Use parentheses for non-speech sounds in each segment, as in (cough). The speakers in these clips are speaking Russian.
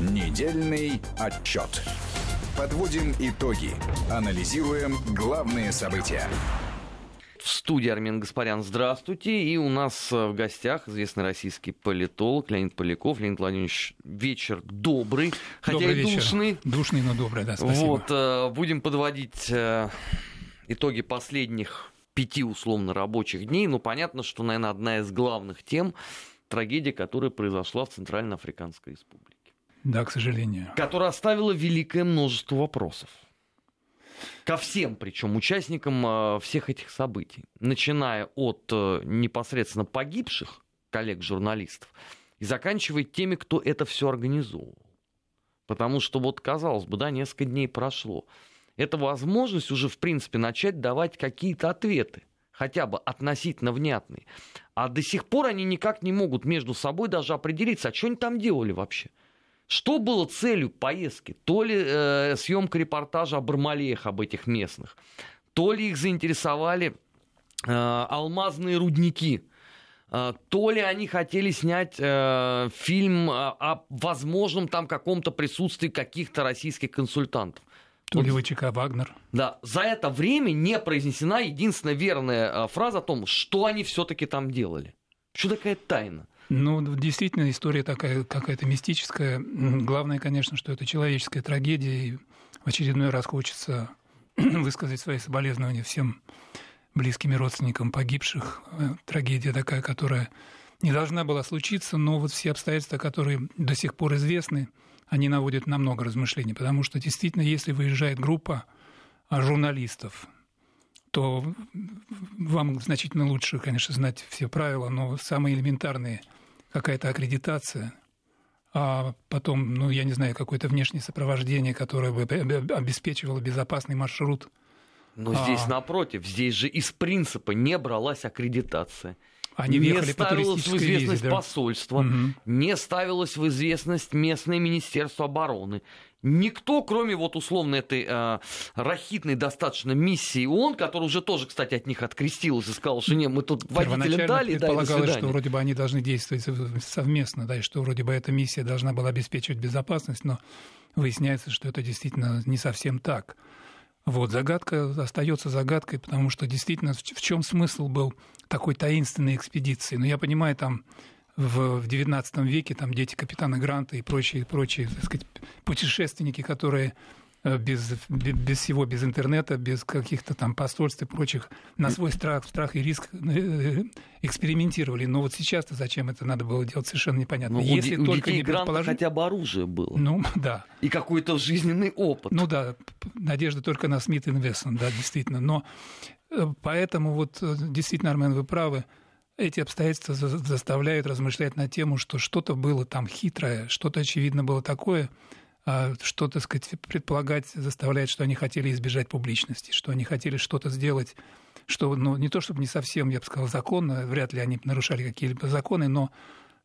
Недельный отчет. Подводим итоги. Анализируем главные события. В студии Армен Гаспарян, здравствуйте. И у нас э, в гостях известный российский политолог Леонид Поляков. Леонид Владимирович, вечер добрый, хотя добрый и вечер. душный. Душный, но добрый, да, спасибо. Вот, э, будем подводить э, итоги последних пяти условно рабочих дней. Ну, понятно, что, наверное, одна из главных тем трагедия, которая произошла в Центральноафриканской республике. Да, к сожалению. Которая оставила великое множество вопросов. Ко всем, причем участникам э, всех этих событий. Начиная от э, непосредственно погибших коллег-журналистов и заканчивая теми, кто это все организовывал. Потому что вот, казалось бы, да, несколько дней прошло. Это возможность уже, в принципе, начать давать какие-то ответы хотя бы относительно внятные. А до сих пор они никак не могут между собой даже определиться, а что они там делали вообще. Что было целью поездки? То ли э, съемка репортажа о Бармалеях, об этих местных, то ли их заинтересовали э, алмазные рудники, э, то ли они хотели снять э, фильм о, о возможном там каком-то присутствии каких-то российских консультантов. То ли ВЧК «Вагнер». Да, за это время не произнесена единственная верная э, фраза о том, что они все-таки там делали. Что такая тайна? Ну, действительно, история такая какая-то мистическая. Главное, конечно, что это человеческая трагедия, и в очередной раз хочется (clears throat) высказать свои соболезнования всем близким и родственникам погибших. Э, Трагедия такая, которая не должна была случиться, но вот все обстоятельства, которые до сих пор известны, они наводят на много размышлений, потому что действительно, если выезжает группа а, журналистов, то вам значительно лучше, конечно, знать все правила, но самые элементарные какая-то аккредитация, а потом, ну, я не знаю, какое-то внешнее сопровождение, которое бы обеспечивало безопасный маршрут. Но здесь, а... напротив, здесь же из принципа не бралась аккредитация. Они не ставилось в известность визе, да? посольство, Угу. не ставилось в известность местное министерство обороны. Никто, кроме вот условно этой э, рахитной достаточно миссии ООН, которая уже тоже, кстати, от них открестилась и сказала, что не, мы тут водителям дали, да, предполагалось, что вроде бы они должны действовать сов- совместно, да, и что вроде бы эта миссия должна была обеспечивать безопасность, но выясняется, что это действительно не совсем так. Вот, загадка остается загадкой, потому что действительно в чем смысл был такой таинственной экспедиции? Ну, я понимаю, там в, в 19 веке там дети капитана Гранта и прочие, прочие так сказать, путешественники, которые э, без, бе- без всего, без интернета, без каких-то там посольств и прочих, на свой страх, страх и риск э, экспериментировали. Но вот сейчас-то зачем это надо было делать, совершенно непонятно. Ну, у Если у только детей не предположить... хотя бы оружие было. Ну, (laughs) да. И какой-то жизненный опыт. Ну да, надежда только на Смит Инвестмент, да, действительно. Но э, поэтому вот э, действительно, Армен, вы правы, эти обстоятельства за- заставляют размышлять на тему, что что-то было там хитрое, что-то, очевидно, было такое, а, что, так сказать, предполагать заставляет, что они хотели избежать публичности, что они хотели что-то сделать, что, ну, не то чтобы не совсем, я бы сказал, законно, вряд ли они нарушали какие-либо законы, но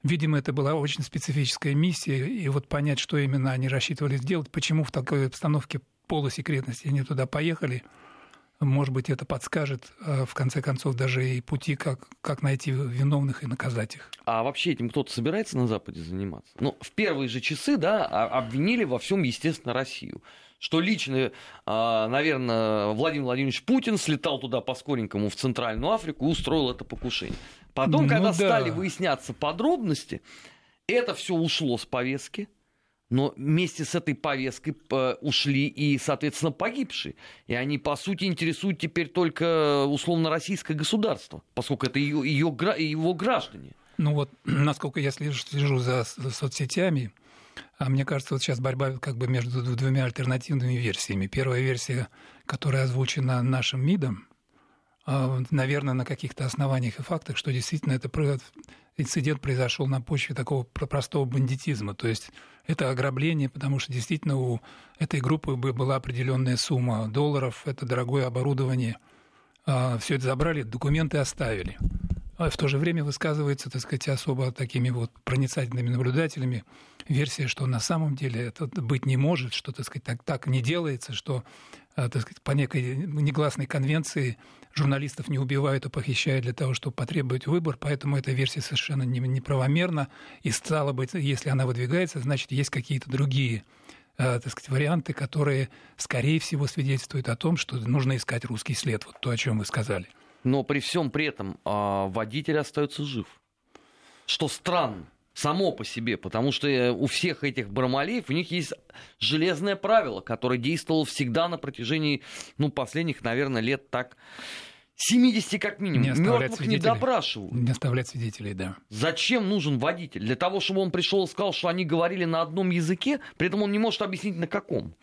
Видимо, это была очень специфическая миссия, и вот понять, что именно они рассчитывали сделать, почему в такой обстановке полусекретности они туда поехали, может быть, это подскажет, э, в конце концов, даже и пути, как, как найти виновных и наказать их. А вообще этим кто-то собирается на Западе заниматься? Ну, в первые же часы, да, а- обвинили во всем, естественно, Россию. Что лично, а, наверное, Владимир Владимирович Путин слетал туда по-скоренькому в Центральную Африку и устроил это покушение. Потом, Ну когда да. стали выясняться подробности, это все ушло с повестки. Но вместе с этой повесткой э, ушли и, соответственно, погибшие. И они, по сути, интересуют теперь только условно российское государство, поскольку это ее, ее, его граждане. Ну вот, (clears throat) насколько я слежу, слежу за, соцсетями, а мне кажется, вот сейчас борьба как бы между двумя альтернативными версиями. Первая версия, которая озвучена нашим МИДом, наверное, на каких-то основаниях и фактах, что действительно это инцидент произошел на почве такого про- простого бандитизма. То есть это ограбление, потому что действительно у этой группы бы была определенная сумма долларов, это дорогое оборудование. Все это забрали, документы оставили. А в то же время высказывается, так сказать, особо такими вот проницательными наблюдателями версия, что на самом деле это быть не может, что, так сказать, так, так не делается, что, а, так сказать, по некой негласной конвенции журналистов не убивают и похищают для того, чтобы потребовать выбор, поэтому эта версия совершенно неправомерна. И стало быть, если она выдвигается, значит, есть какие-то другие э, так сказать, варианты, которые, скорее всего, свидетельствуют о том, что нужно искать русский след, вот то, о чем вы сказали. Но при всем при этом а, водитель остается жив. Что странно само по себе, потому что э, у всех этих бармалеев у них есть железное правило, которое действовало всегда на протяжении, ну, последних, наверное, лет так 70 как минимум. Не Мертвых свидетелей. не допрашивают. Не оставлять свидетелей, да. Зачем нужен водитель? Для того, чтобы он пришел и сказал, что они говорили на одном языке, при этом он не может объяснить на каком.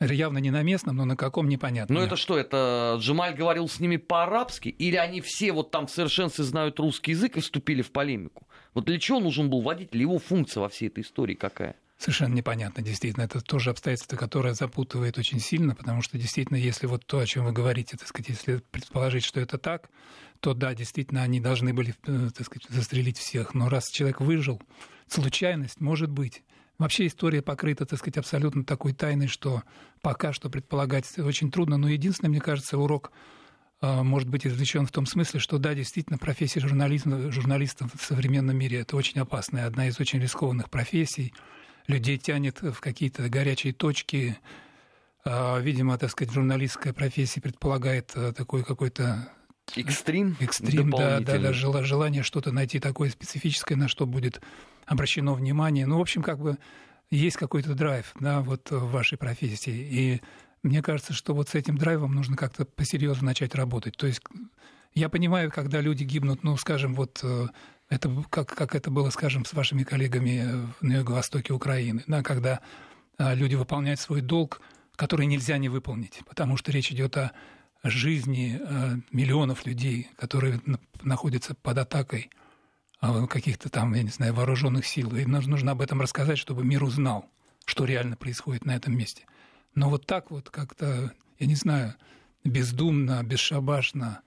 Явно не на местном, но на каком непонятно. Ну это что, это Джемаль говорил с ними по-арабски? Или они все вот там в совершенстве знают русский язык и вступили в полемику? Вот для чего нужен был водитель? Его функция во всей этой истории какая? Совершенно непонятно, действительно. Это тоже обстоятельство, которое запутывает очень сильно, потому что действительно, если вот то, о чем вы говорите, так сказать, если предположить, что это так, то да, действительно, они должны были, э, так сказать, застрелить всех. Но раз человек выжил, случайность может быть. Вообще история покрыта, так сказать, абсолютно такой тайной, что пока что предполагать очень трудно. Но единственное, мне кажется, урок а, может быть извлечен в том смысле, что да, действительно, профессия журналиста, журналиста в современном мире это очень опасная, одна из очень рискованных профессий. Людей тянет в какие-то горячие точки. А, видимо, так сказать, журналистская профессия предполагает а, такой какой-то Экстрим? Экстрим, да, да, да, желание что-то найти такое специфическое, на что будет обращено внимание. Ну, в общем, как бы есть какой-то драйв, да, вот в вашей профессии. И мне кажется, что вот с этим драйвом нужно как-то посерьезно начать работать. То есть я понимаю, когда люди гибнут, ну, скажем, вот э, это как, как это было, скажем, с вашими коллегами на юго-востоке Украины, да, когда а, люди выполняют свой долг, который нельзя не выполнить, потому что речь идет о жизни э, миллионов людей, которые находятся под атакой а, каких-то там, я не знаю, вооруженных сил. И нужно, нужно об этом рассказать, чтобы мир узнал, что реально происходит на этом месте. Но вот так вот как-то, я не знаю, бездумно, бесшабашно.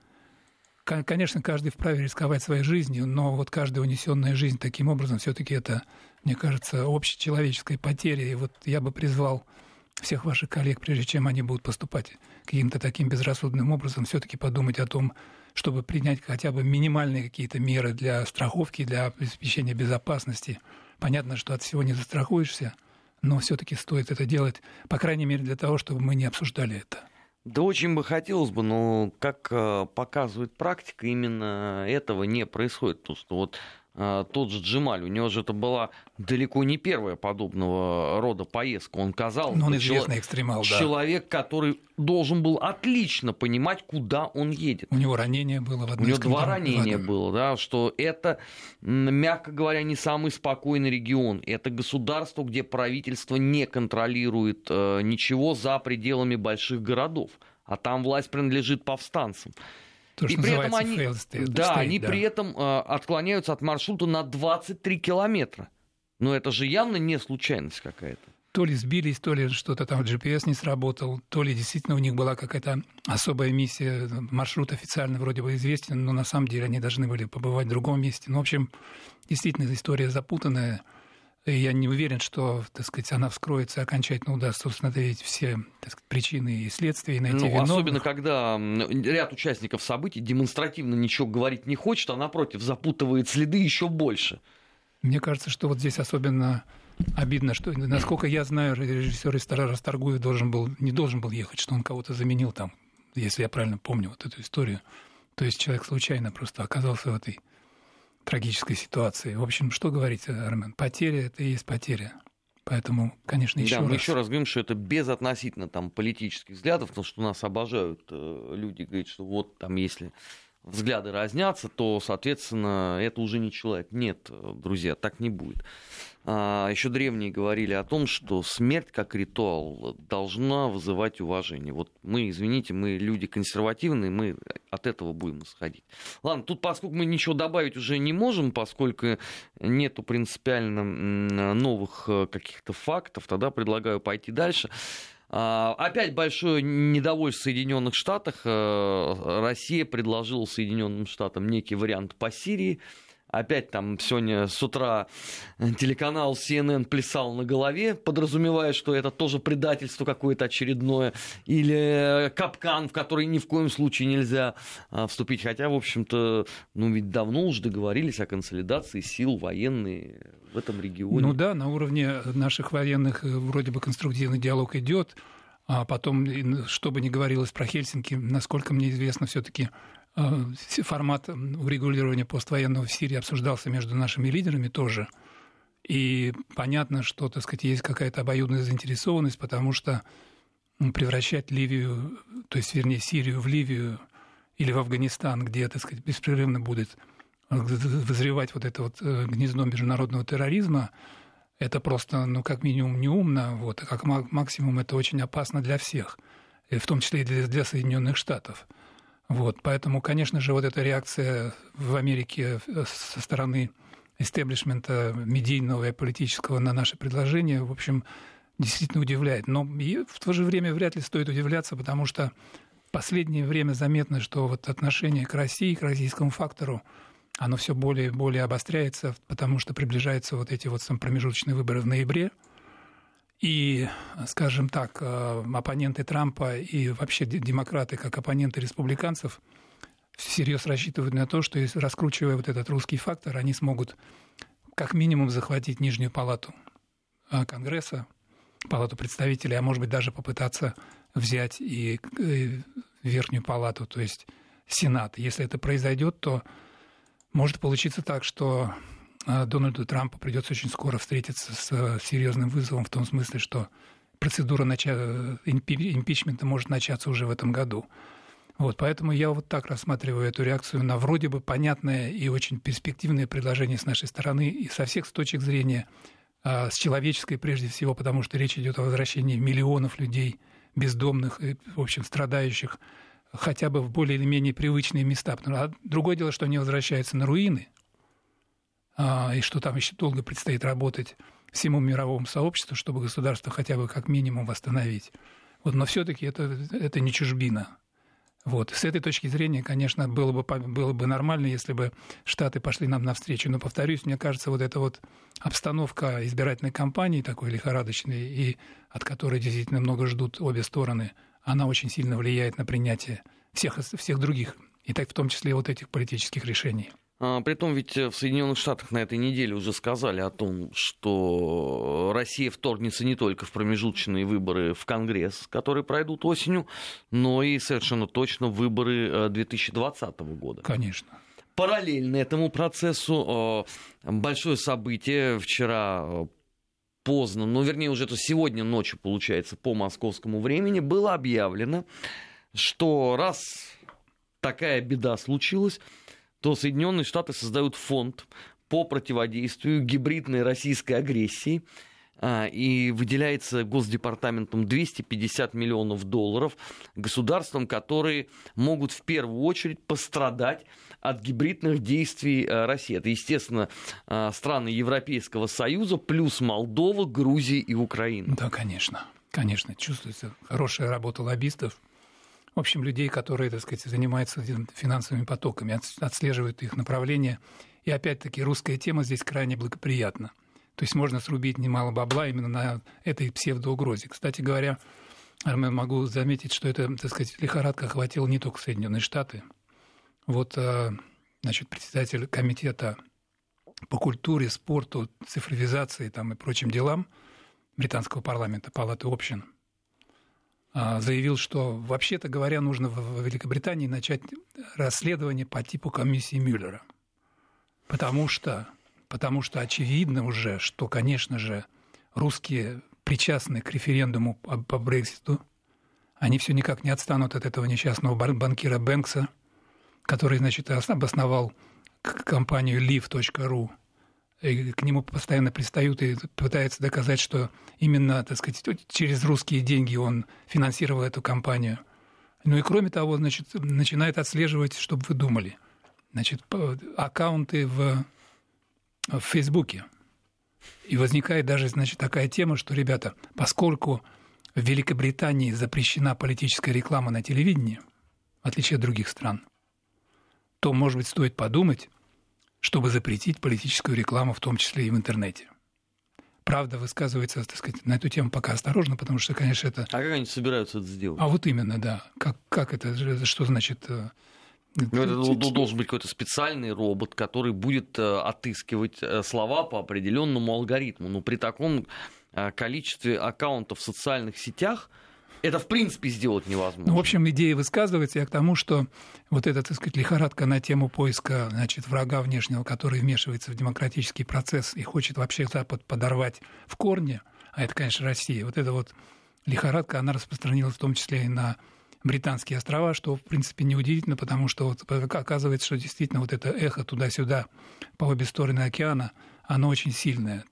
Конечно, каждый вправе рисковать своей жизнью, но вот каждая унесенная жизнь таким образом все-таки это, мне кажется, общечеловеческая потеря. И вот я бы призвал всех ваших коллег, прежде чем они будут поступать каким-то таким безрассудным образом, все-таки подумать о том, чтобы принять хотя бы минимальные какие-то меры для страховки, для обеспечения безопасности. Понятно, что от всего не застрахуешься, но все-таки стоит это делать, по крайней мере, для того, чтобы мы не обсуждали это. Да очень бы хотелось бы, но как э, показывает практика, именно этого не происходит. То, что вот тот же Джемаль, у него же это была далеко не первая подобного рода поездка. Он казал, Но он известный экстремал, да. человек, который должен был отлично понимать, куда он едет. У него ранение было в одной У него два ранения было, да, что это, мягко говоря, не самый спокойный регион. Это государство, где правительство не контролирует э, ничего за пределами больших городов, а там власть принадлежит повстанцам. То, и при этом они, state, да, state, они да. при этом э, отклоняются от маршрута на 23 километра. Но это же явно не случайность какая-то. То ли сбились, то ли что-то там GPS не сработал, то ли действительно у них была какая-то особая миссия. Маршрут официально вроде бы известен, но на самом деле они должны были побывать в другом месте. Ну, в общем, действительно, история запутанная. И я не уверен, что, так сказать, она вскроется окончательно удастся установить все так сказать, причины и следствия и найти ну, виновных. Особенно, когда ряд участников событий демонстративно ничего говорить не хочет, а напротив запутывает следы еще больше. Мне кажется, что вот здесь особенно обидно, что, насколько я знаю, режиссер из Расторгуев должен был, не должен был ехать, что он кого-то заменил там, если я правильно помню вот эту историю. То есть человек случайно просто оказался в этой трагической ситуации. В общем, что говорить, Армен? Потеря – это и есть потеря. Поэтому, конечно, еще да, раз. мы еще раз говорим, что это безотносительно там политических взглядов, потому что нас обожают э, люди, говорят, что вот там если взгляды разнятся, то, соответственно, это уже не человек. Нет, друзья, так не будет. А, еще древние говорили о том, что смерть как ритуал должна вызывать уважение. Вот мы, извините, мы люди консервативные, мы от этого будем исходить. Ладно, тут поскольку мы ничего добавить уже не можем, поскольку нету принципиально новых э, каких-то фактов, тогда предлагаю пойти дальше. А, опять большое недовольство в Соединенных Штатах. Э, Россия предложила Соединенным Штатам некий вариант по Сирии. Опять там сегодня с утра телеканал CNN плясал на голове, подразумевая, что это тоже предательство какое-то очередное, или капкан, в который ни в коем случае нельзя а, вступить. Хотя, в общем-то, ну ведь давно уже договорились о консолидации сил военной в этом регионе. Ну да, на уровне наших военных э, вроде бы конструктивный диалог идет, а потом, что бы ни говорилось про Хельсинки, насколько мне известно, все-таки э, формат урегулирования поствоенного в Сирии обсуждался между нашими лидерами тоже. И понятно, что, так сказать, есть какая-то обоюдная заинтересованность, потому что превращать Ливию, то есть, вернее, Сирию в Ливию или в Афганистан, где, так сказать, беспрерывно будет вызревать вот это вот э, гнездо международного терроризма, это просто, ну, как минимум, неумно, вот, а как максимум это очень опасно для всех, в том числе и для, для Соединенных Штатов. Вот, поэтому, конечно же, вот эта реакция в Америке э, со стороны истеблишмента медийного и политического на наше предложение, в общем, действительно удивляет. Но и в то же время вряд ли стоит удивляться, потому что в последнее время заметно, что вот отношение к России, к российскому фактору, оно все более и более обостряется, потому что приближаются вот эти вот промежуточные выборы в ноябре. И, скажем так, э, оппоненты Трампа и вообще демократы, как оппоненты республиканцев, всерьез рассчитывают на то, что раскручивая вот этот русский фактор, они смогут как минимум захватить нижнюю палату э, Конгресса, палату представителей, а может быть даже попытаться взять и э, верхнюю палату, то есть Сенат. Если это произойдет, то может получиться так, что Дональду Трампу придется очень скоро встретиться с э, серьезным вызовом в том смысле, что процедура начала, импичмента может начаться уже в этом году. Вот, поэтому я вот так рассматриваю эту реакцию на вроде бы понятное и очень перспективное предложение с нашей стороны и со всех точек зрения, э, с человеческой прежде всего, потому что речь идет о возвращении миллионов людей, бездомных и, в общем, страдающих хотя бы в более или менее привычные места. А другое дело, что они возвращаются на руины, а, и что там еще долго предстоит работать всему мировому сообществу, чтобы государство хотя бы как минимум восстановить. Вот, но все-таки это, это не чужбина. Вот. С этой точки зрения, конечно, было бы, было бы нормально, если бы Штаты пошли нам навстречу. Но, повторюсь, мне кажется, вот эта вот обстановка избирательной кампании такой лихорадочной, и от которой действительно много ждут обе стороны, она очень сильно влияет на принятие всех, всех других, и так в том числе вот этих политических решений. А, Притом ведь в Соединенных Штатах на этой неделе уже сказали о том, что Россия вторгнется не только в промежуточные выборы в Конгресс, которые пройдут осенью, но и совершенно точно выборы 2020 э, года. Конечно. Параллельно этому процессу э, большое событие вчера э, поздно, ну, вернее, уже это сегодня ночью, получается, по московскому времени, было объявлено, что раз такая беда случилась, то Соединенные Штаты создают фонд по противодействию гибридной российской агрессии, а, и выделяется Госдепартаментом 250 миллионов долларов государствам, которые могут в первую очередь пострадать от гибридных действий э, России. Это, естественно, э, страны Европейского Союза, плюс Молдова, Грузия и Украина. Да, конечно. Конечно, чувствуется хорошая работа лоббистов. В общем, людей, которые, так сказать, занимаются финансовыми потоками, отслеживают их направление. И опять-таки русская тема здесь крайне благоприятна. То есть можно срубить немало бабла именно на этой псевдоугрозе. Кстати говоря, Армен, могу заметить, что это, так сказать, лихорадка охватила не только Соединенные Штаты, вот, э, значит, председатель комитета по культуре, спорту, цифровизации там, и прочим делам британского парламента, Палаты общин, заявил, что, вообще-то говоря, нужно в Великобритании начать расследование по типу комиссии Мюллера. Потому что, потому что очевидно уже, что, конечно же, русские причастны к референдуму по, по Брекситу. Они все никак не отстанут от этого несчастного банкира Бэнкса – который, значит, обосновал компанию live.ru, и к нему постоянно пристают и пытаются доказать, что именно, так сказать, через русские деньги он финансировал эту компанию. Ну и кроме того, значит, начинает отслеживать, чтобы вы думали, значит, аккаунты в, в Фейсбуке. И возникает даже, значит, такая тема, что, ребята, поскольку в Великобритании запрещена политическая реклама на телевидении, в отличие от других стран – то, может быть, стоит подумать, чтобы запретить политическую рекламу, в том числе и в интернете. Правда высказывается, так сказать, на эту тему пока осторожно, потому что, конечно, это... А как они собираются это сделать? А вот именно, да. Как, как это, что значит... Э, ну, это должен быть какой-то специальный робот, который будет э, отыскивать э, слова по определенному алгоритму. Но при таком количестве аккаунтов в социальных сетях это в принципе сделать невозможно. Ну, в общем, идея высказывается я к тому, что вот эта, так сказать, лихорадка на тему поиска значит, врага внешнего, который вмешивается в демократический процесс и хочет вообще Запад подорвать в корне, а это, конечно, Россия, вот эта вот лихорадка, она распространилась в том числе и на британские острова, что, в принципе, неудивительно, потому что вот оказывается, что действительно вот это эхо туда-сюда по обе стороны океана, оно очень сильное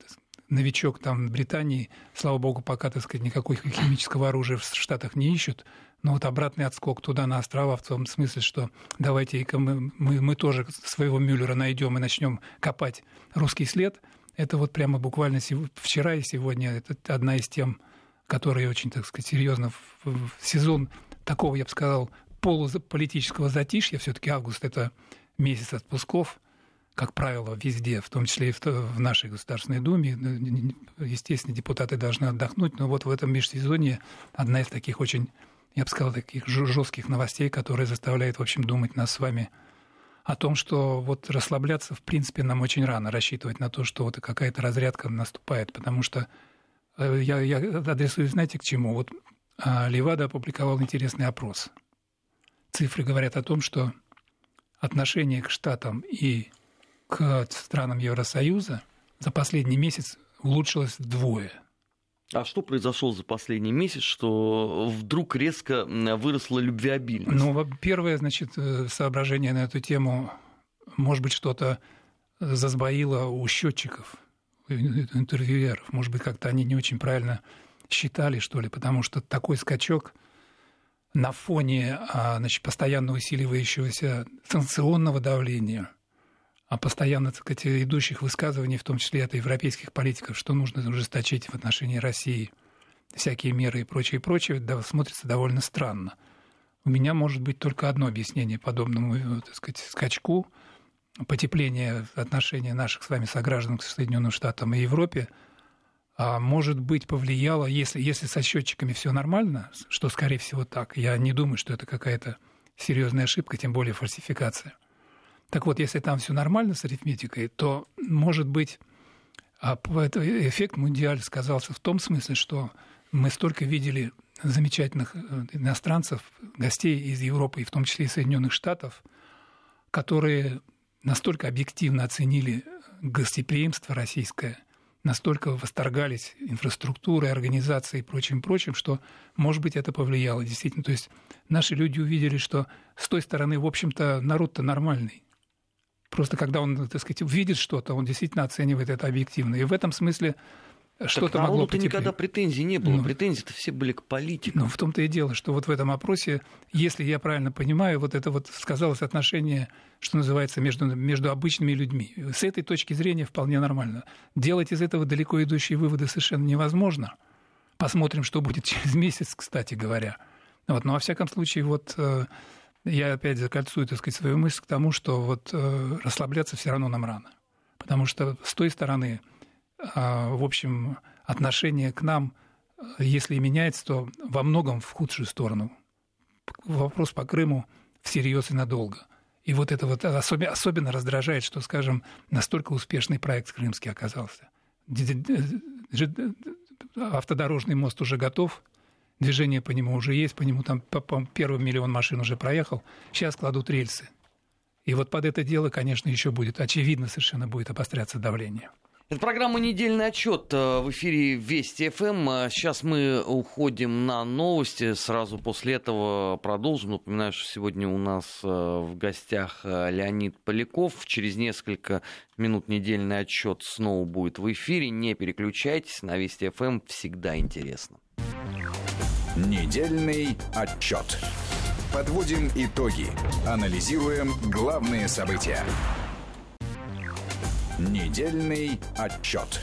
новичок там в Британии, слава богу, пока, так сказать, никакой химического оружия в Штатах не ищут, но вот обратный отскок туда, на острова, в том смысле, что давайте мы, мы, мы тоже своего Мюллера найдем и начнем копать русский след, это вот прямо буквально вчера и сегодня, это одна из тем, которые очень, так сказать, серьезно в, в сезон такого, я бы сказал, полуполитического затишья, все-таки август – это месяц отпусков – как правило, везде, в том числе и в нашей Государственной Думе. Естественно, депутаты должны отдохнуть, но вот в этом межсезонье одна из таких очень, я бы сказал, таких жестких новостей, которая заставляет, в общем, думать нас с вами о том, что вот расслабляться, в принципе, нам очень рано рассчитывать на то, что вот какая-то разрядка наступает, потому что э, я, я адресую, знаете, к чему? Вот а, Левада опубликовал интересный опрос. Цифры говорят о том, что отношение к Штатам и к странам Евросоюза за последний месяц улучшилось вдвое. А что произошло за последний месяц, что вдруг резко выросла любвеобильность? Ну, первое, значит, э, соображение на эту тему, может быть, что-то засбоило у счетчиков, интервьюеров. Может быть, как-то они не очень правильно считали, что ли, потому что такой скачок на фоне а, значит, постоянно усиливающегося санкционного давления – постоянно, так сказать, идущих высказываний, в том числе от европейских политиков, что нужно ужесточить в отношении России всякие меры и прочее, и прочее, да, смотрится довольно странно. У меня может быть только одно объяснение подобному, э, так сказать, скачку, потепление отношений наших с вами сограждан к Соединенным Штатам и Европе, а может быть, повлияло, если, если со счетчиками все нормально, что, скорее всего, так, я не думаю, что это какая-то серьезная ошибка, тем более фальсификация – так вот, если там все нормально с арифметикой, то, может быть, а эффект Мундиаль сказался в том смысле, что мы столько видели замечательных э, иностранцев, гостей из Европы, и в том числе и Соединенных Штатов, которые настолько объективно оценили гостеприимство российское, настолько восторгались инфраструктурой, организацией и прочим-прочим, что, может быть, это повлияло действительно. То есть наши люди увидели, что с той стороны, в общем-то, народ-то нормальный. Просто когда он, так сказать, видит что-то, он действительно оценивает это объективно. И в этом смысле что-то так, могло потеплеть. никогда претензий не было. Ну, Претензии-то все были к политикам. Ну, в том-то и дело, что вот в этом опросе, если я правильно понимаю, вот это вот сказалось отношение, что называется, между, между обычными людьми. С этой точки зрения вполне нормально. Делать из этого далеко идущие выводы совершенно невозможно. Посмотрим, что будет (laughs) через месяц, кстати говоря. Вот, но во всяком случае, вот э, я опять закольцую, так сказать, свою мысль к тому, что вот э, расслабляться все равно нам рано. Потому что с той стороны, э, в общем, отношение к нам, э, если и меняется, то во многом в худшую сторону. Вопрос по Крыму всерьез и надолго. И вот это вот особенно, особенно раздражает, что, скажем, настолько успешный проект крымский оказался. Автодорожный мост уже готов, Движение по нему уже есть, по нему там по, по, первый миллион машин уже проехал. Сейчас кладут рельсы. И вот под это дело, конечно, еще будет, очевидно, совершенно будет обостряться давление. Это программа «Недельный отчет» э, в эфире Вести ФМ. А сейчас мы уходим на новости. Сразу после этого продолжим. Напоминаю, что сегодня у нас э, в гостях э, Леонид Поляков. Через несколько минут «Недельный отчет» снова будет в эфире. Не переключайтесь. На Вести ФМ всегда интересно. Недельный отчет. Подводим итоги. Анализируем главные события. Недельный отчет.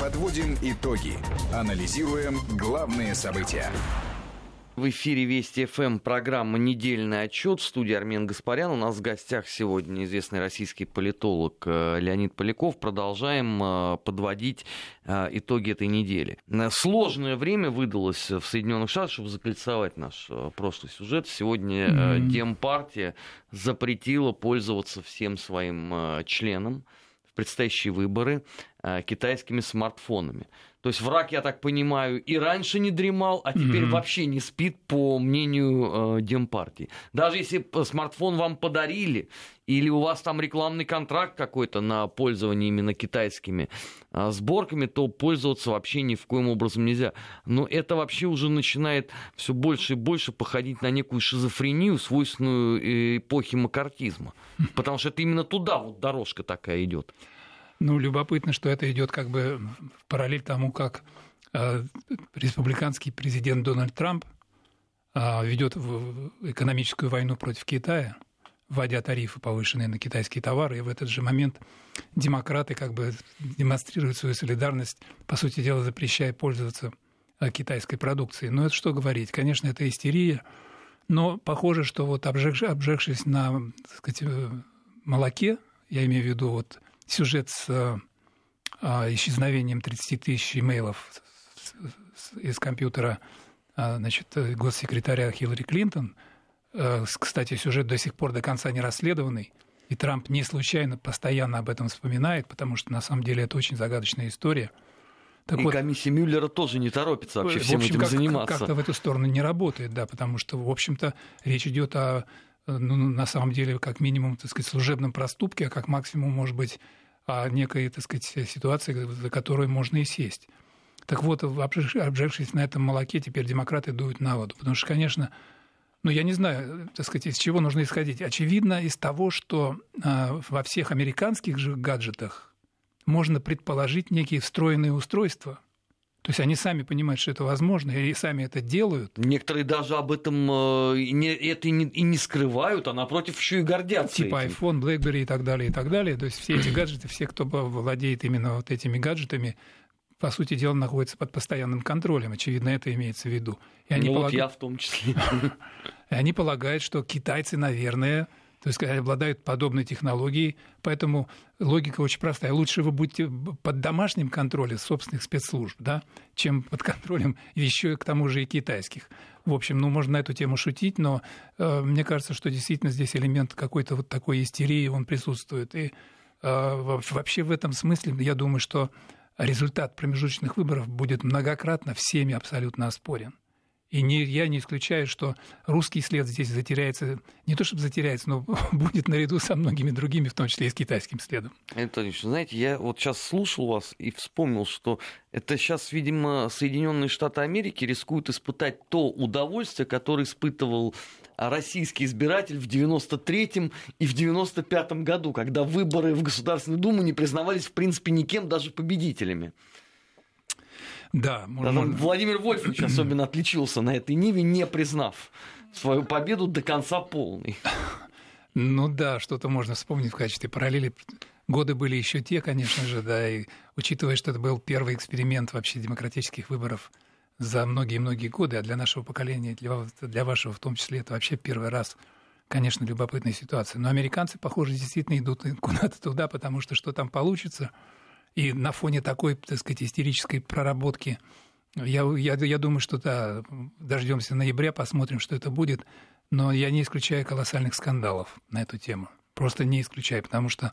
Подводим итоги. Анализируем главные события. В эфире Вести ФМ программа «Недельный отчет» в студии Армен Гаспарян. У нас в гостях сегодня известный российский политолог э, Леонид Поляков. Продолжаем э, подводить э, итоги этой недели. Сложное время выдалось в Соединенных Штатах, чтобы закольцевать наш прошлый сюжет. Сегодня mm-hmm. Демпартия запретила пользоваться всем своим членам в предстоящие выборы китайскими смартфонами. То есть враг, я так понимаю, и раньше не дремал, а теперь mm-hmm. вообще не спит, по мнению э, Демпартии. Даже если смартфон вам подарили, или у вас там рекламный контракт какой-то на пользование именно китайскими э, сборками, то пользоваться вообще ни в коем образом нельзя. Но это вообще уже начинает все больше и больше походить на некую шизофрению, свойственную э, эпохе макартизма. (laughs) Потому что это именно туда вот дорожка такая идет. Ну, любопытно, что это идет как бы в параллель тому, как э, республиканский президент Дональд Трамп э, ведет экономическую войну против Китая, вводя тарифы повышенные на китайские товары, и в этот же момент демократы как бы демонстрируют свою солидарность, по сути дела, запрещая пользоваться э, китайской продукцией. Но это что говорить? Конечно, это истерия, но похоже, что вот обжег, обжегшись на так сказать, молоке, я имею в виду вот сюжет с а, исчезновением 30 тысяч имейлов из компьютера а, значит, госсекретаря Хиллари Клинтон. А, кстати, сюжет до сих пор до конца не расследованный. И Трамп не случайно постоянно об этом вспоминает, потому что на самом деле это очень загадочная история. Так и вот, комиссия Мюллера тоже не торопится вообще всем общем, этим как, заниматься. Как-то в эту сторону не работает, да, потому что, в общем-то, речь идет о ну, на самом деле, как минимум, так сказать, служебном проступке, а как максимум, может быть, о некой, так сказать, ситуации, за которой можно и сесть. Так вот, обжегшись на этом молоке, теперь демократы дуют на воду. Потому что, конечно, ну, я не знаю, так сказать, из чего нужно исходить. Очевидно, из того, что э, во всех американских же гаджетах можно предположить некие встроенные устройства, то есть они сами понимают, что это возможно, и сами это делают. Некоторые даже об этом э, не, это и не, и не скрывают, а напротив еще и гордятся. Типа этим. iPhone, BlackBerry и так далее, и так далее. То есть все эти гаджеты, все, кто владеет именно вот этими гаджетами, по сути дела, находятся под постоянным контролем. Очевидно, это имеется в виду. И они ну, полаг... вот я в том числе. (laughs) И они полагают, что китайцы, наверное, то есть обладают подобной технологией, поэтому логика очень простая. Лучше вы будете под домашним контролем собственных спецслужб, да, чем под контролем еще к тому же и китайских. В общем, ну, можно на эту тему шутить, но э, мне кажется, что действительно здесь элемент какой-то вот такой истерии, он присутствует. И э, вообще в этом смысле я думаю, что результат промежуточных выборов будет многократно всеми абсолютно оспорен. И не, я не исключаю, что русский след здесь затеряется, не то чтобы затеряется, но (laughs) будет наряду со многими другими, в том числе и с китайским следом. Анатолий знаете, я вот сейчас слушал вас и вспомнил, что это сейчас, видимо, Соединенные Штаты Америки рискуют испытать то удовольствие, которое испытывал российский избиратель в 93-м и в 95-м году, когда выборы в Государственную Думу не признавались, в принципе, никем, даже победителями. Да, можно... Владимир Вольфович особенно отличился на этой Ниве, не признав свою победу до конца полной. Ну да, что-то можно вспомнить в качестве параллели. Годы были еще те, конечно же, да, и учитывая, что это был первый эксперимент вообще демократических выборов за многие-многие годы, а для нашего поколения, для, для вашего в том числе, это вообще первый раз, конечно, любопытная ситуация. Но американцы, похоже, действительно идут куда-то туда, потому что что там получится – и на фоне такой, так сказать, истерической проработки, я, я, я думаю, что да, дождемся ноября, посмотрим, что это будет. Но я не исключаю колоссальных скандалов на эту тему. Просто не исключаю, потому что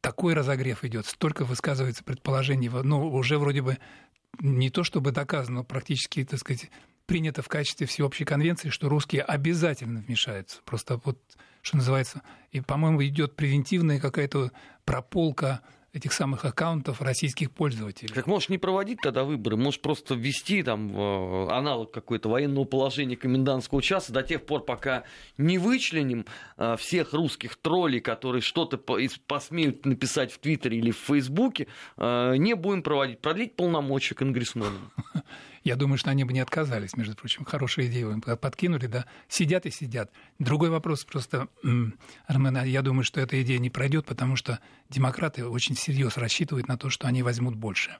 такой разогрев идет, столько высказывается предположений, ну, уже вроде бы не то чтобы доказано, но практически, так сказать, принято в качестве всеобщей конвенции, что русские обязательно вмешаются. Просто вот, что называется, и, по-моему, идет превентивная какая-то прополка этих самых аккаунтов российских пользователей. Так можешь не проводить тогда выборы, можешь просто ввести там э, аналог какой-то военного положения комендантского часа до тех пор, пока не вычленим э, всех русских троллей, которые что-то посмеют написать в Твиттере или в Фейсбуке, э, не будем проводить, продлить полномочия конгрессменам. Я думаю, что они бы не отказались, между прочим. Хорошая идея им подкинули, да. Сидят и сидят. Другой вопрос просто, Армен, я думаю, что эта идея не пройдет, потому что демократы очень всерьез рассчитывают на то, что они возьмут больше,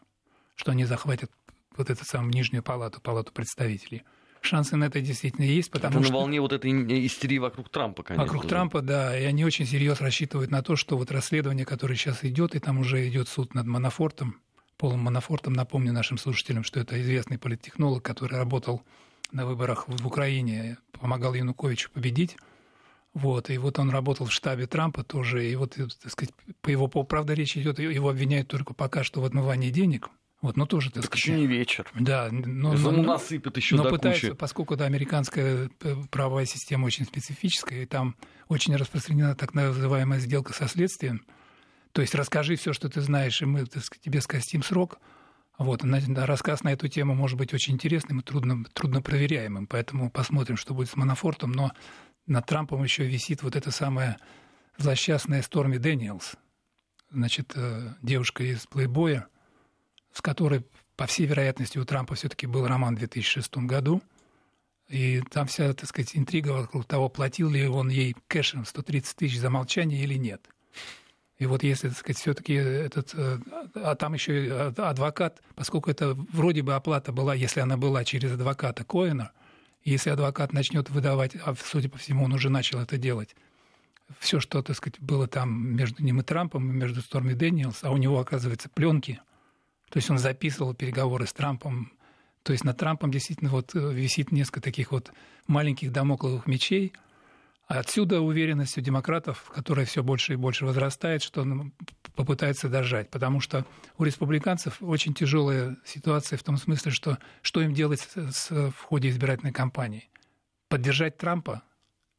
что они захватят вот эту самую нижнюю палату, палату представителей шансы на это действительно есть, потому это что... на волне вот этой истерии вокруг Трампа, конечно. Вокруг же. Трампа, да, и они очень серьезно рассчитывают на то, что вот расследование, которое сейчас идет, и там уже идет суд над Манафортом, Полом Манафортом, напомню нашим слушателям, что это известный политтехнолог, который работал на выборах в Украине, помогал Януковичу победить. Вот, и вот он работал в штабе Трампа тоже, и вот, так сказать, по его, правда, речь идет, его обвиняют только пока что в отмывании денег, вот, но тоже, так, так сказать, еще не вечер. Да, но, но, но, насыпят еще но до пытается, кучи. поскольку да, американская э, правовая система очень специфическая, и там очень распространена так называемая сделка со следствием, то есть расскажи все, что ты знаешь, и мы сказать, тебе скостим срок. Вот, рассказ на эту тему может быть очень интересным и трудно, трудно проверяемым, поэтому посмотрим, что будет с Манафортом, но над Трампом еще висит вот эта самая злосчастная Сторми Дэниелс, значит, э, девушка из плейбоя, с которой, по всей вероятности, у Трампа все-таки был роман в 2006 году. И там вся, так сказать, интрига вокруг того, платил ли он ей кэшем 130 тысяч за молчание или нет. И вот если, так сказать, все-таки этот... Э, а там еще адвокат, поскольку это вроде бы оплата была, если она была через адвоката Коэна, если адвокат начнет выдавать, а судя по всему, он уже начал это делать, все, что, так сказать, было там между ним и Трампом, и между Сторми Дэниелс, а у него, оказывается, пленки – то есть он записывал переговоры с Трампом. То есть над Трампом действительно вот э, висит несколько таких вот маленьких домокловых мечей. А отсюда уверенность у демократов, которая все больше и больше возрастает, что он попытается дожать. Потому что у республиканцев очень тяжелая ситуация в том смысле, что что им делать с, с, в ходе избирательной кампании? Поддержать Трампа?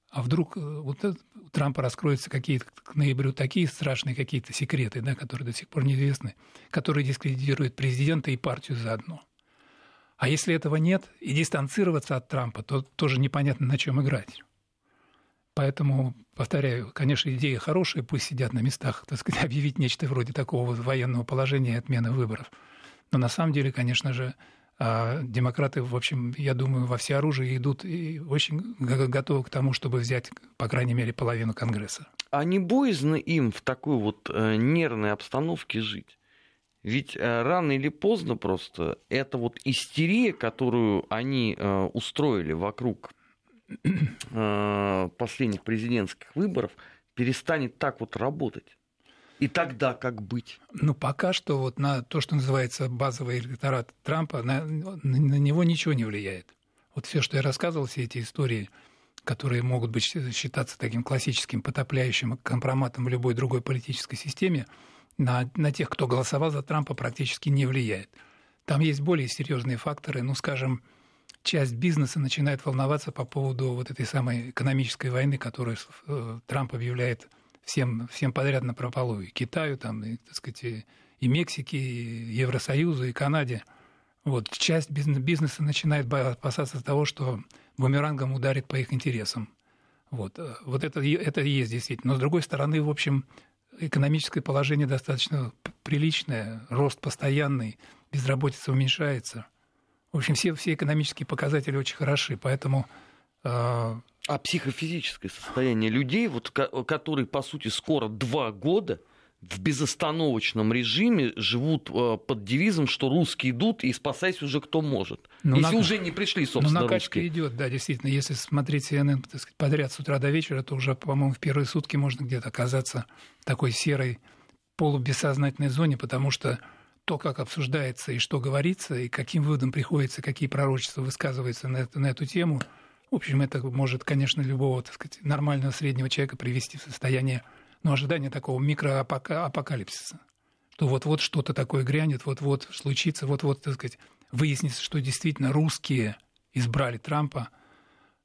А вдруг э, вот у Трампа раскроются какие-то к ноябрю такие страшные какие-то секреты, да, которые до сих пор неизвестны, которые дискредитируют президента и партию заодно. А если этого нет, и дистанцироваться от Трампа, то тоже непонятно, на чем играть. Поэтому, повторяю, конечно, идея хорошая, пусть сидят на местах, так сказать, (laughs) объявить нечто вроде такого военного положения и отмены выборов. Но на самом деле, конечно же, а демократы, в общем, я думаю, во всеоружие идут и очень готовы к тому, чтобы взять, по крайней мере, половину Конгресса. А не боязно им в такой вот э, нервной обстановке жить? Ведь э, рано или поздно просто эта вот истерия, которую они э, устроили вокруг последних президентских выборов, перестанет так вот работать. И тогда как быть? Ну, пока что вот на то, что называется базовый электорат Трампа, на, на, на него ничего не влияет. Вот все, что я рассказывал, все эти истории, которые могут быть считаться таким классическим потопляющим компроматом в любой другой политической системе, на, на тех, кто голосовал за Трампа, практически не влияет. Там есть более серьезные факторы, ну, скажем, часть бизнеса начинает волноваться по поводу вот этой самой экономической войны, которую э, Трамп объявляет всем, всем подряд на прополу, и Китаю, там, и, так сказать, и, и Мексике, и Евросоюзу, и Канаде. Вот, часть бизнеса начинает опасаться того, что бумерангом ударит по их интересам. Вот, э, вот это, это есть действительно. Но, с другой стороны, в общем, экономическое положение достаточно приличное, рост постоянный, безработица уменьшается. В общем, все, все экономические показатели очень хороши, поэтому э, а психофизическое состояние людей, вот, которые, по сути, скоро два года в безостановочном режиме живут э, под девизом, что русские идут и спасайся уже кто может. Ну, если на... уже не пришли, ну, собственно, Ну, накачка русские. идет, да, действительно. Если смотреть CNN так сказать, подряд с утра до вечера, то уже, по-моему, в первые сутки можно где-то оказаться в такой серой полубессознательной зоне, потому что то, как обсуждается и что говорится, и каким выводом приходится, какие пророчества высказываются на, эту, на эту тему – в общем, это может, конечно, любого, так сказать, нормального среднего человека привести в состояние ну, ожидания такого микроапокалипсиса. Что вот-вот что-то такое грянет, вот-вот случится, вот-вот, так сказать, выяснится, что действительно русские избрали Трампа.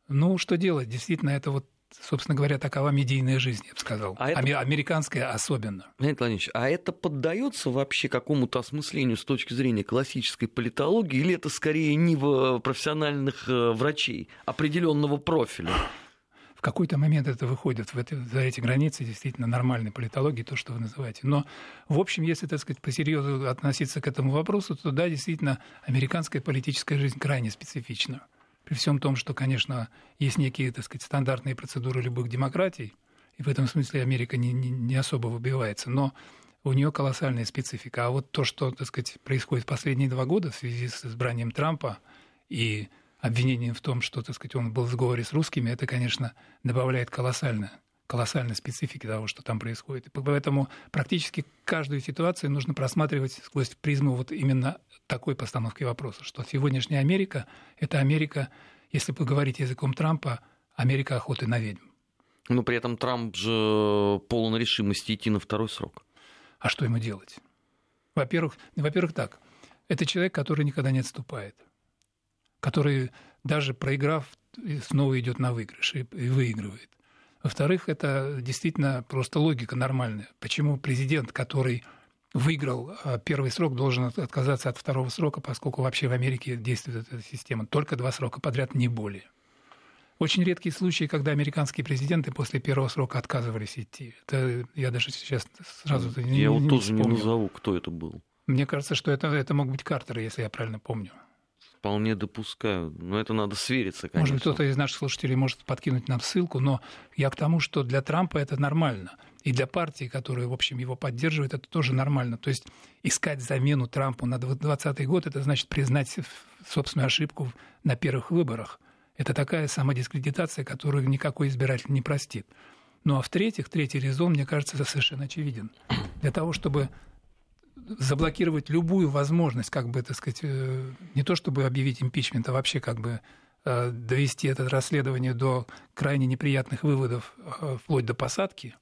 Ну, что делать? Действительно, это вот собственно говоря, такова медийная жизнь, я бы сказал. А это... Американская особенно. Леонид Владимирович, а это поддается вообще какому-то осмыслению с точки зрения классической политологии, или это скорее нива профессиональных э, врачей определенного профиля? В какой-то момент это выходит в это, за эти границы действительно нормальной политологии, то, что вы называете. Но, в общем, если, так сказать, по-серьезно относиться к этому вопросу, то да, действительно, американская политическая жизнь крайне специфична при всем том, что, конечно, есть некие, так сказать, стандартные процедуры любых демократий, и в этом смысле Америка не, не, не особо выбивается, но у нее колоссальная специфика. А вот то, что, так сказать, происходит последние два года в связи с избранием Трампа и обвинением в том, что, так сказать, он был в сговоре с русскими, это, конечно, добавляет колоссально колоссальной специфики того, что там происходит. И поэтому практически каждую ситуацию нужно просматривать сквозь призму вот именно такой постановки вопроса, что сегодняшняя Америка – это Америка, если поговорить языком Трампа, Америка охоты на ведьм. Но при этом Трамп же полон решимости идти на второй срок. А что ему делать? Во-первых, во-первых, так. Это человек, который никогда не отступает. Который, даже проиграв, снова идет на выигрыш и, и выигрывает. Во-вторых, это действительно просто логика нормальная. Почему президент, который выиграл а, первый срок, должен отказаться от второго срока, поскольку вообще в Америке действует эта система. Только два срока подряд, не более. Очень редкие случаи, когда американские президенты после первого срока отказывались идти. Это я даже сейчас сразу я не Я вот тоже вспомнил. не назову, кто это был. Мне кажется, что это, это мог быть Картер, если я правильно помню. Вполне допускаю. Но это надо свериться, конечно. Может быть, кто-то из наших слушателей может подкинуть нам ссылку, но я к тому, что для Трампа это нормально. И для партии, которая, в общем, его поддерживает, это тоже нормально. То есть искать замену Трампу на 2020 год, это значит признать собственную ошибку на первых выборах. Это такая самодискредитация, которую никакой избиратель не простит. Ну а в-третьих, третий резон, мне кажется, совершенно очевиден. Для того, чтобы заблокировать любую возможность, как бы, так сказать, э, не то чтобы объявить импичмент, а вообще как бы э, довести это расследование до крайне неприятных выводов, э, вплоть до посадки,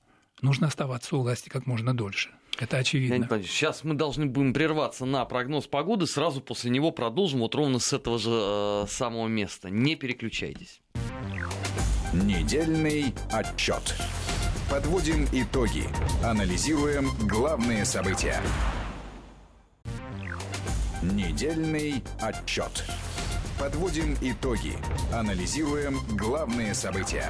нужно оставаться у власти как можно дольше. Это очевидно. Сейчас мы должны будем прерваться на прогноз погоды, сразу после него продолжим вот ровно с этого же э, самого места. Не переключайтесь. Недельный отчет. Подводим итоги. Анализируем главные события. Недельный отчет. Подводим итоги. Анализируем главные события.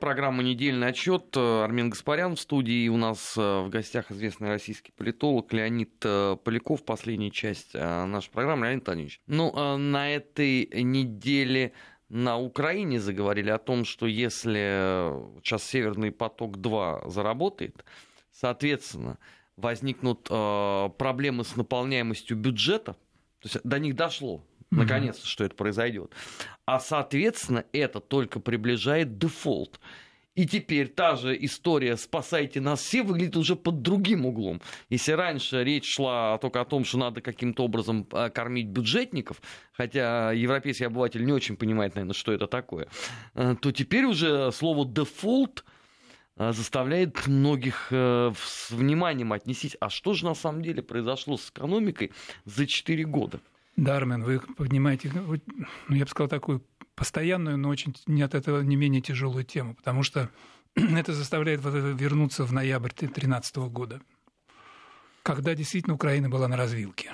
Программа «Недельный отчет». Армен Гаспарян в студии. У нас э, в гостях известный российский политолог Леонид э, Поляков. Последняя часть э, нашей программы. Леонид Антонович. Ну, на этой неделе на Украине заговорили о том, что если сейчас «Северный поток-2» заработает, соответственно, возникнут э, проблемы с наполняемостью бюджета, то есть до них дошло, наконец-то, что это произойдет. А, соответственно, это только приближает дефолт. И теперь та же история «спасайте нас все» выглядит уже под другим углом. Если раньше речь шла только о том, что надо каким-то образом э, кормить бюджетников, хотя европейский обыватель не очень понимает, наверное, что это такое, э, то теперь уже слово «дефолт» заставляет многих э, с вниманием отнестись, а что же на самом деле произошло с экономикой за 4 года? Дармен, вы поднимаете, ну, я бы сказал, такую постоянную, но очень не от этого не менее тяжелую тему, потому что (clears throat) это заставляет вернуться в ноябрь 2013 года, когда действительно Украина была на развилке,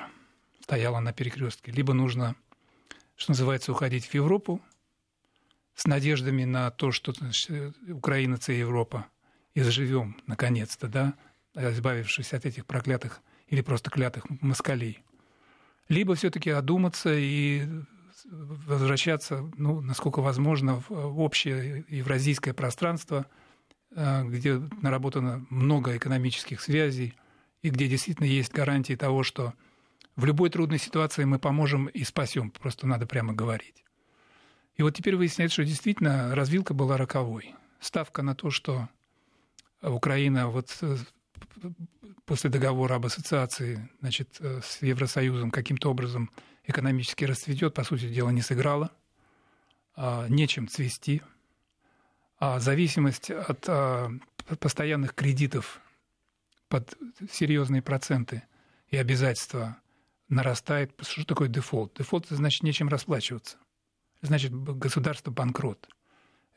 стояла на перекрестке. Либо нужно, что называется, уходить в Европу с надеждами на то, что значит, Украина – это Европа, и заживем, наконец-то, да, избавившись от этих проклятых или просто клятых москалей. Либо все-таки одуматься и возвращаться, ну, насколько возможно, в общее евразийское пространство, э, где наработано много экономических связей и где действительно есть гарантии того, что в любой трудной ситуации мы поможем и спасем, просто надо прямо говорить. И вот теперь выясняется, что действительно развилка была роковой. Ставка на то, что Украина вот э, после договора об ассоциации значит, э, с Евросоюзом каким-то образом экономически расцветет, по сути дела, не сыграла, а, нечем цвести, а зависимость от а, постоянных кредитов под серьезные проценты и обязательства нарастает. Что такое дефолт? Дефолт – значит нечем расплачиваться. Значит, государство банкрот.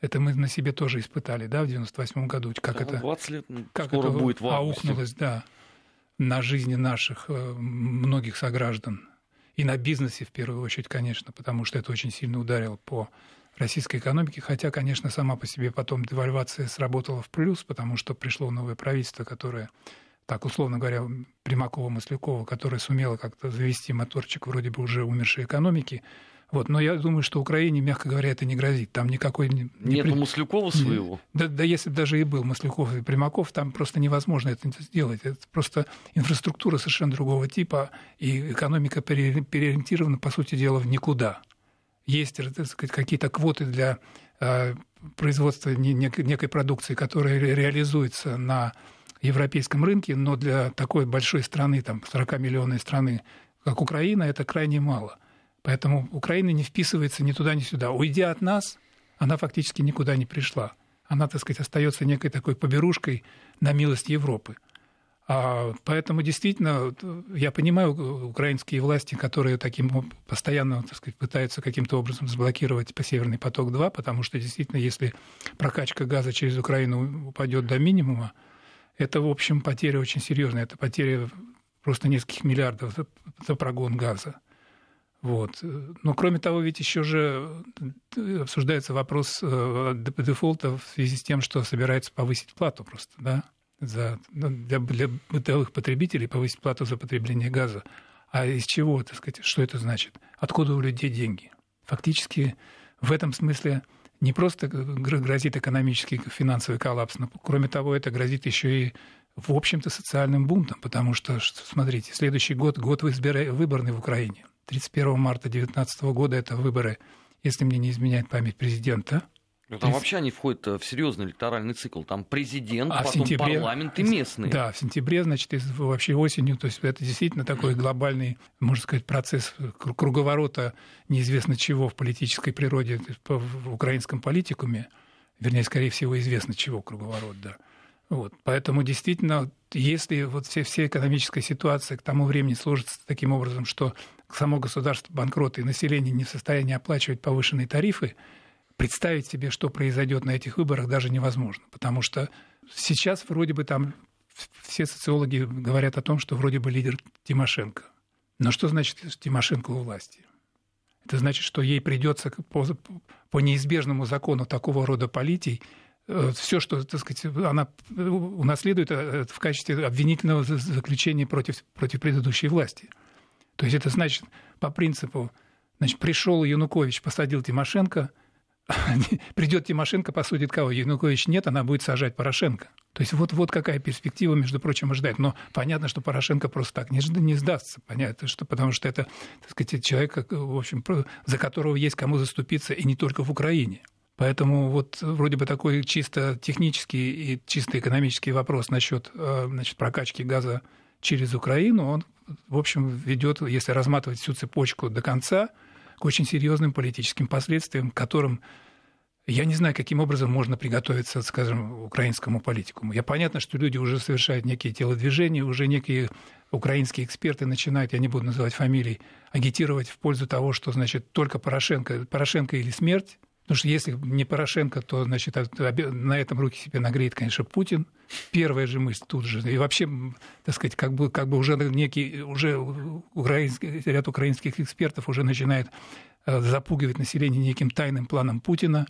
Это мы на себе тоже испытали, да, в 98 году, как да, это, 20 лет, как скоро это будет в аукнулось, да, на жизни наших э, многих сограждан. И на бизнесе, в первую очередь, конечно, потому что это очень сильно ударило по российской экономике, хотя, конечно, сама по себе потом девальвация сработала в плюс, потому что пришло новое правительство, которое, так условно говоря, Примакова-Маслякова, которое сумело как-то завести моторчик вроде бы уже умершей экономики, вот, но я думаю, что Украине, мягко говоря, это не грозит. Там никакой... Не, Нету при... Маслюкова своего? Да, да если бы даже и был Маслюков и Примаков, там просто невозможно это сделать. Это просто инфраструктура совершенно другого типа, и экономика переориентирована, по сути дела, в никуда. есть сказать, какие-то квоты для э, производства некой продукции, которая реализуется на европейском рынке, но для такой большой страны, там, 40-миллионной страны, как Украина, это крайне мало. Поэтому Украина не вписывается ни туда, ни сюда. Уйдя от нас, она фактически никуда не пришла. Она, так сказать, остается некой такой поберушкой на милость Европы. А, поэтому действительно я понимаю украинские власти, которые таким постоянно так сказать, пытаются каким-то образом заблокировать по Северный поток-2, потому что действительно, если прокачка газа через Украину упадет до минимума, это, в общем, потеря очень серьезная. Это потеря просто нескольких миллиардов за, за прогон газа. Вот. Но кроме того, ведь еще же обсуждается вопрос э, дефолта в связи с тем, что собирается повысить плату просто, да, за, ну, для, для бытовых потребителей повысить плату за потребление газа. А из чего, так сказать, что это значит? Откуда у людей деньги? Фактически в этом смысле не просто грозит экономический финансовый коллапс, но, кроме того, это грозит еще и в общем-то, социальным бунтом, потому что, смотрите, следующий год – год выборный в Украине. 31 марта 2019 года это выборы, если мне не изменяет память президента. Ну, там вообще они входят в серьезный электоральный цикл. Там президент, а потом сентябре, парламент и местные. Да, в сентябре, значит, вообще осенью. То есть это действительно такой глобальный, можно сказать, процесс круговорота неизвестно чего в политической природе, в украинском политикуме. Вернее, скорее всего, известно чего круговорот, да. Вот. Поэтому действительно, если вот все, вся экономическая ситуация к тому времени сложится таким образом, что само государство банкрот и население не в состоянии оплачивать повышенные тарифы, представить себе, что произойдет на этих выборах, даже невозможно. Потому что сейчас вроде бы там все социологи говорят о том, что вроде бы лидер Тимошенко. Но что значит Тимошенко у власти? Это значит, что ей придется по, по неизбежному закону такого рода политий э, все, что, так сказать, она унаследует э, в качестве обвинительного заключения против, против предыдущей власти. То есть это значит по принципу, значит, пришел Янукович, посадил Тимошенко (laughs) – придет Тимошенко, посудит кого? Янукович нет, она будет сажать Порошенко. То есть вот, вот какая перспектива, между прочим, ожидать. Но понятно, что Порошенко просто так не, не сдастся, понятно, что, потому что это, так сказать, человек, в общем, за которого есть кому заступиться, и не только в Украине. Поэтому вот вроде бы такой чисто технический и чисто экономический вопрос насчет э, значит, прокачки газа через Украину, он, в общем, ведет, если разматывать всю цепочку до конца, к очень серьезным политическим последствиям, которым я не знаю, каким образом можно приготовиться, скажем, украинскому политикуму. Я понятно, что люди уже совершают некие телодвижения, уже некие украинские эксперты начинают, я не буду называть фамилий, агитировать в пользу того, что, значит, только Порошенко, Порошенко или смерть, Потому что если не Порошенко, то значит, на этом руки себе нагреет, конечно, Путин. Первая же мысль тут же. И вообще, так сказать, как бы, как бы уже некий, уже украинский, ряд украинских экспертов уже начинает э, запугивать население неким тайным планом Путина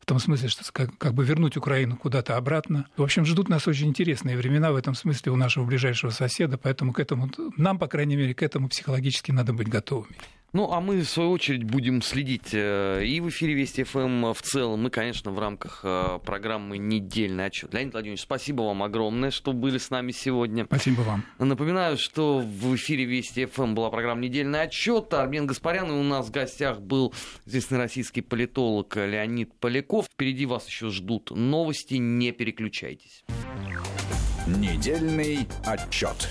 в том смысле, что как, как бы вернуть Украину куда-то обратно. В общем, ждут нас очень интересные времена в этом смысле у нашего ближайшего соседа, поэтому к этому, нам, по крайней мере, к этому психологически надо быть готовыми. Ну, а мы, в свою очередь, будем следить э, и в эфире Вести ФМ в целом, и, конечно, в рамках э, программы «Недельный отчет». Леонид Владимирович, спасибо вам огромное, что были с нами сегодня. Спасибо вам. Напоминаю, что в эфире Вести ФМ была программа «Недельный отчет». Армен Гаспарян, и у нас в гостях был известный российский политолог Леонид Поляков. Впереди вас еще ждут новости, не переключайтесь. Недельный отчет.